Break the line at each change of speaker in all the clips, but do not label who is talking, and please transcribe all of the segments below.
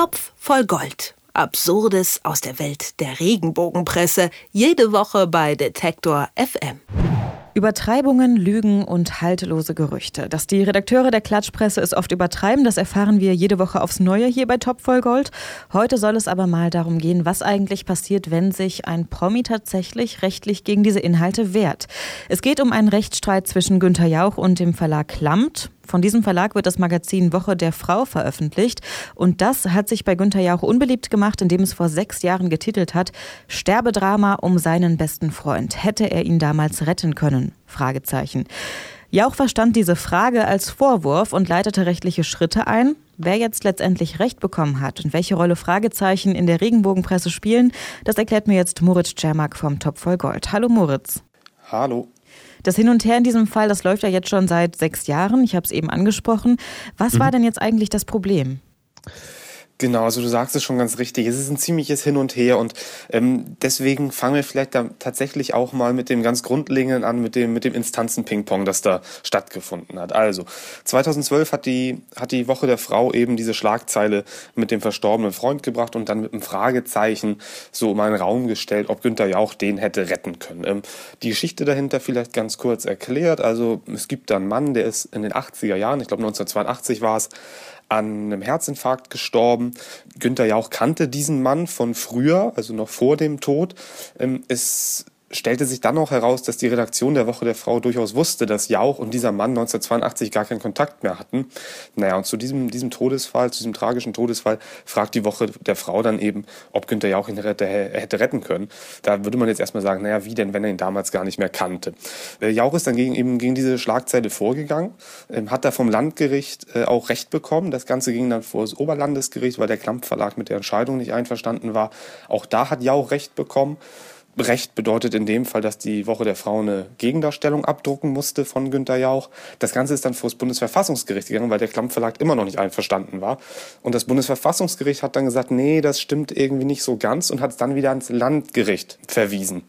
Topf voll Gold. Absurdes aus der Welt der Regenbogenpresse. Jede Woche bei Detektor FM.
Übertreibungen, Lügen und haltlose Gerüchte. Dass die Redakteure der Klatschpresse es oft übertreiben, das erfahren wir jede Woche aufs Neue hier bei Top voll Gold. Heute soll es aber mal darum gehen, was eigentlich passiert, wenn sich ein Promi tatsächlich rechtlich gegen diese Inhalte wehrt. Es geht um einen Rechtsstreit zwischen Günter Jauch und dem Verlag Klammt. Von diesem Verlag wird das Magazin Woche der Frau veröffentlicht. Und das hat sich bei Günther Jauch unbeliebt gemacht, indem es vor sechs Jahren getitelt hat, Sterbedrama um seinen besten Freund. Hätte er ihn damals retten können? Fragezeichen. Jauch verstand diese Frage als Vorwurf und leitete rechtliche Schritte ein. Wer jetzt letztendlich Recht bekommen hat und welche Rolle Fragezeichen in der Regenbogenpresse spielen, das erklärt mir jetzt Moritz Czermak vom Top voll Gold. Hallo Moritz.
Hallo.
Das Hin und Her in diesem Fall, das läuft ja jetzt schon seit sechs Jahren. Ich habe es eben angesprochen. Was mhm. war denn jetzt eigentlich das Problem?
Genau, also du sagst es schon ganz richtig. Es ist ein ziemliches Hin und Her und ähm, deswegen fangen wir vielleicht da tatsächlich auch mal mit dem ganz Grundlegenden an, mit dem, mit dem Instanzen-Ping-Pong, das da stattgefunden hat. Also, 2012 hat die, hat die Woche der Frau eben diese Schlagzeile mit dem verstorbenen Freund gebracht und dann mit einem Fragezeichen so um einen Raum gestellt, ob Günther Jauch den hätte retten können. Ähm, die Geschichte dahinter vielleicht ganz kurz erklärt. Also, es gibt da einen Mann, der ist in den 80er Jahren, ich glaube 1982 war es, an einem Herzinfarkt gestorben. Günther Jauch kannte diesen Mann von früher, also noch vor dem Tod. Ähm, ist stellte sich dann auch heraus, dass die Redaktion der Woche der Frau durchaus wusste, dass Jauch und dieser Mann 1982 gar keinen Kontakt mehr hatten. Naja, und zu diesem, diesem Todesfall, zu diesem tragischen Todesfall, fragt die Woche der Frau dann eben, ob Günther Jauch ihn hätte, hätte retten können. Da würde man jetzt erstmal sagen, naja, wie denn, wenn er ihn damals gar nicht mehr kannte. Äh, Jauch ist dann gegen, eben gegen diese Schlagzeile vorgegangen, äh, hat da vom Landgericht äh, auch Recht bekommen. Das Ganze ging dann vor das Oberlandesgericht, weil der Klamp Verlag mit der Entscheidung nicht einverstanden war. Auch da hat Jauch Recht bekommen. Recht bedeutet in dem Fall, dass die Woche der Frau eine Gegendarstellung abdrucken musste von Günter Jauch. Das Ganze ist dann vor das Bundesverfassungsgericht gegangen, weil der Klamm Verlag immer noch nicht einverstanden war. Und das Bundesverfassungsgericht hat dann gesagt, nee, das stimmt irgendwie nicht so ganz und hat es dann wieder ans Landgericht verwiesen.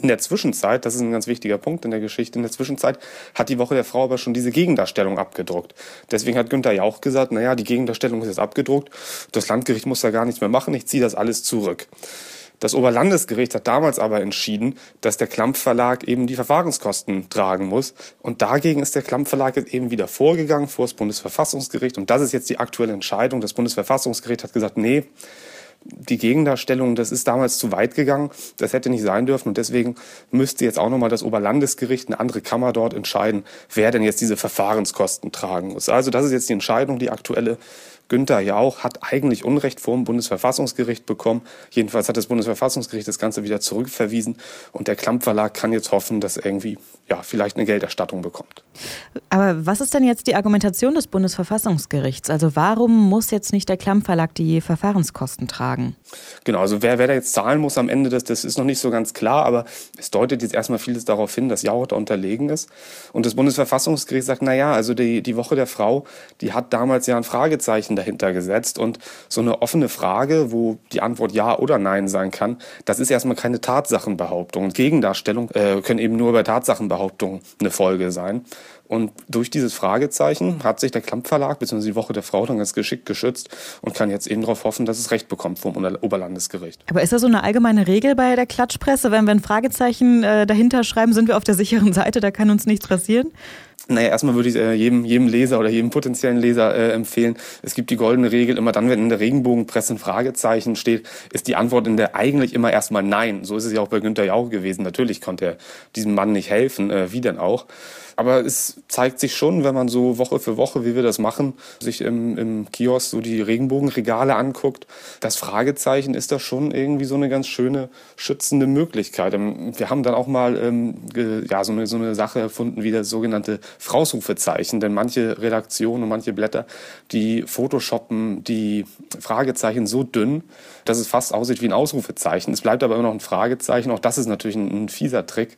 In der Zwischenzeit, das ist ein ganz wichtiger Punkt in der Geschichte, in der Zwischenzeit hat die Woche der Frau aber schon diese Gegendarstellung abgedruckt. Deswegen hat Günther Jauch gesagt, naja, die Gegendarstellung ist jetzt abgedruckt, das Landgericht muss da gar nichts mehr machen, ich ziehe das alles zurück. Das Oberlandesgericht hat damals aber entschieden, dass der Klamp Verlag eben die Verfahrenskosten tragen muss. Und dagegen ist der Klamp Verlag eben wieder vorgegangen vor das Bundesverfassungsgericht. Und das ist jetzt die aktuelle Entscheidung. Das Bundesverfassungsgericht hat gesagt, nee, die Gegendarstellung, das ist damals zu weit gegangen, das hätte nicht sein dürfen und deswegen müsste jetzt auch nochmal das Oberlandesgericht, eine andere Kammer dort entscheiden, wer denn jetzt diese Verfahrenskosten tragen muss. Also das ist jetzt die Entscheidung, die aktuelle Günther Jauch hat eigentlich Unrecht vor dem Bundesverfassungsgericht bekommen. Jedenfalls hat das Bundesverfassungsgericht das Ganze wieder zurückverwiesen und der Klamp Verlag kann jetzt hoffen, dass er irgendwie ja, vielleicht eine Gelderstattung bekommt.
Aber was ist denn jetzt die Argumentation des Bundesverfassungsgerichts? Also warum muss jetzt nicht der Klamp Verlag die Verfahrenskosten tragen?
Genau, also wer, wer da jetzt zahlen muss am Ende, das, das ist noch nicht so ganz klar, aber es deutet jetzt erstmal vieles darauf hin, dass Jauch da unterlegen ist. Und das Bundesverfassungsgericht sagt, na ja, also die, die Woche der Frau, die hat damals ja ein Fragezeichen dahinter gesetzt. Und so eine offene Frage, wo die Antwort Ja oder Nein sein kann, das ist erstmal keine Tatsachenbehauptung. Und Gegendarstellung äh, können eben nur bei Tatsachenbehauptungen eine Folge sein. Und durch dieses Fragezeichen hat sich der Klamp Verlag bzw. die Woche der Frau dann ganz geschickt geschützt und kann jetzt eben darauf hoffen, dass es Recht bekommt vom Oberlandesgericht.
Aber ist da so eine allgemeine Regel bei der Klatschpresse, wenn wir ein Fragezeichen äh, dahinter schreiben, sind wir auf der sicheren Seite, da kann uns nichts passieren?
Naja, erstmal würde ich äh, jedem, jedem Leser oder jedem potenziellen Leser äh, empfehlen, es gibt die goldene Regel, immer dann, wenn in der Regenbogenpresse ein Fragezeichen steht, ist die Antwort in der eigentlich immer erstmal Nein. So ist es ja auch bei Günter Jauch gewesen. Natürlich konnte er diesem Mann nicht helfen, äh, wie denn auch. Aber es zeigt sich schon, wenn man so Woche für Woche, wie wir das machen, sich im, im Kiosk so die Regenbogenregale anguckt, das Fragezeichen ist da schon irgendwie so eine ganz schöne schützende Möglichkeit. Ähm, wir haben dann auch mal ähm, ja, so, eine, so eine Sache erfunden wie das sogenannte Frausrufezeichen. Denn manche Redaktionen und manche Blätter, die photoshoppen die Fragezeichen so dünn, dass es fast aussieht wie ein Ausrufezeichen. Es bleibt aber immer noch ein Fragezeichen. Auch das ist natürlich ein, ein fieser Trick.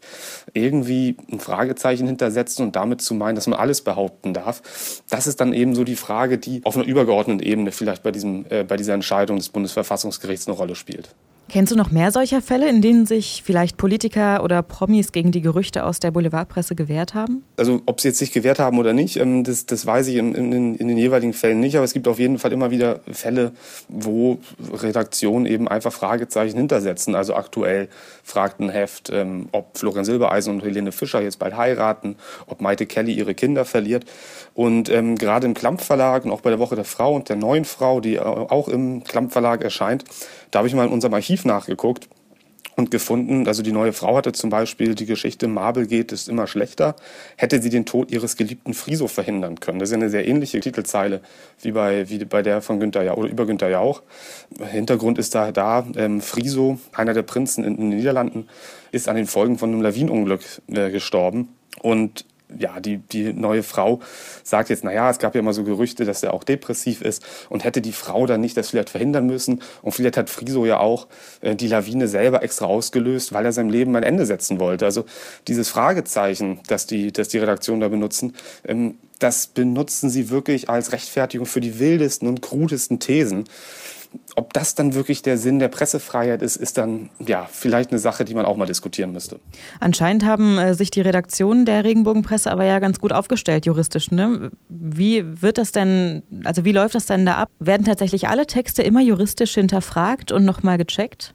Irgendwie ein Fragezeichen hintersetzen und damit zu meinen, dass man alles behaupten darf. Das ist dann eben so die Frage, die auf einer übergeordneten Ebene vielleicht bei, diesem, äh, bei dieser Entscheidung des Bundesverfassungsgerichts eine Rolle spielt.
Kennst du noch mehr solcher Fälle, in denen sich vielleicht Politiker oder Promis gegen die Gerüchte aus der Boulevardpresse gewehrt haben?
Also ob sie jetzt sich gewehrt haben oder nicht, ähm, das, das weiß ich in, in, in den jeweiligen Fällen nicht. Aber es gibt auf jeden Fall immer wieder Fälle, wo Redaktionen eben einfach Fragezeichen hintersetzen. Also aktuell fragt ein Heft, ähm, ob Florian Silbereisen und Helene Fischer jetzt bald heiraten, ob Maite Kelly ihre Kinder verliert. Und ähm, gerade im Klamp Verlag und auch bei der Woche der Frau und der neuen Frau, die auch im Klamp Verlag erscheint, da habe ich mal in unserem Archiv nachgeguckt und gefunden, also die neue Frau hatte zum Beispiel die Geschichte Marble geht ist immer schlechter, hätte sie den Tod ihres geliebten Friso verhindern können. Das ist eine sehr ähnliche Titelzeile wie bei, wie bei der von Günther Jauch oder über Günther Jauch. Hintergrund ist da, da ähm, Friso, einer der Prinzen in, in, den Niederlanden, ist an den Folgen von einem Lawinenunglück äh, gestorben. Und ja, die, die neue Frau sagt jetzt, naja, es gab ja immer so Gerüchte, dass er auch depressiv ist und hätte die Frau dann nicht das vielleicht verhindern müssen. Und vielleicht hat Friso ja auch äh, die Lawine selber extra ausgelöst, weil er seinem Leben ein Ende setzen wollte. Also dieses Fragezeichen, das die, das die Redaktion da benutzen, ähm, das benutzen sie wirklich als Rechtfertigung für die wildesten und krudesten Thesen ob das dann wirklich der Sinn der Pressefreiheit ist, ist dann ja vielleicht eine Sache, die man auch mal diskutieren müsste.
Anscheinend haben äh, sich die Redaktionen der Regenbogenpresse aber ja ganz gut aufgestellt juristisch. Ne? Wie wird das denn, also wie läuft das denn da ab? Werden tatsächlich alle Texte immer juristisch hinterfragt und nochmal gecheckt?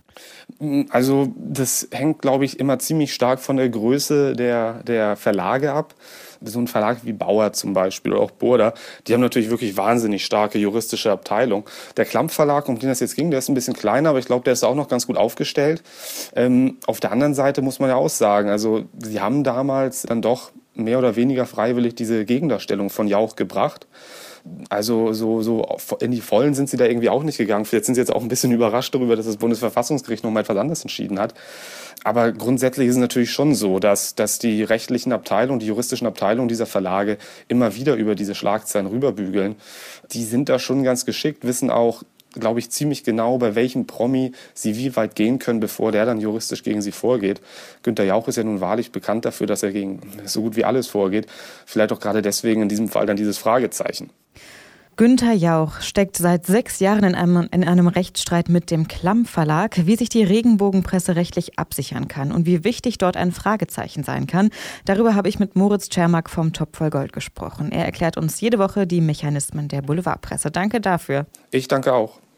Also das hängt, glaube ich, immer ziemlich stark von der Größe der, der Verlage ab. So ein Verlag wie Bauer zum Beispiel oder auch Burda, die haben natürlich wirklich wahnsinnig starke juristische Abteilung. Der Klamp Verlag, um den das jetzt ging, der ist ein bisschen kleiner, aber ich glaube, der ist auch noch ganz gut aufgestellt. Ähm, auf der anderen Seite muss man ja auch sagen, also sie haben damals dann doch mehr oder weniger freiwillig diese Gegendarstellung von Jauch gebracht. Also so, so in die Vollen sind sie da irgendwie auch nicht gegangen. Vielleicht sind sie jetzt auch ein bisschen überrascht darüber, dass das Bundesverfassungsgericht noch mal etwas anderes entschieden hat. Aber grundsätzlich ist es natürlich schon so, dass, dass die rechtlichen Abteilungen, die juristischen Abteilungen dieser Verlage immer wieder über diese Schlagzeilen rüberbügeln. Die sind da schon ganz geschickt, wissen auch, glaube ich, ziemlich genau, bei welchem Promi sie wie weit gehen können, bevor der dann juristisch gegen sie vorgeht. Günter Jauch ist ja nun wahrlich bekannt dafür, dass er gegen so gut wie alles vorgeht. Vielleicht auch gerade deswegen in diesem Fall dann dieses Fragezeichen.
Günther Jauch steckt seit sechs Jahren in einem, in einem Rechtsstreit mit dem Klamm Verlag, wie sich die Regenbogenpresse rechtlich absichern kann und wie wichtig dort ein Fragezeichen sein kann. Darüber habe ich mit Moritz Czermak vom Top voll Gold gesprochen. Er erklärt uns jede Woche die Mechanismen der Boulevardpresse. Danke dafür.
Ich danke auch.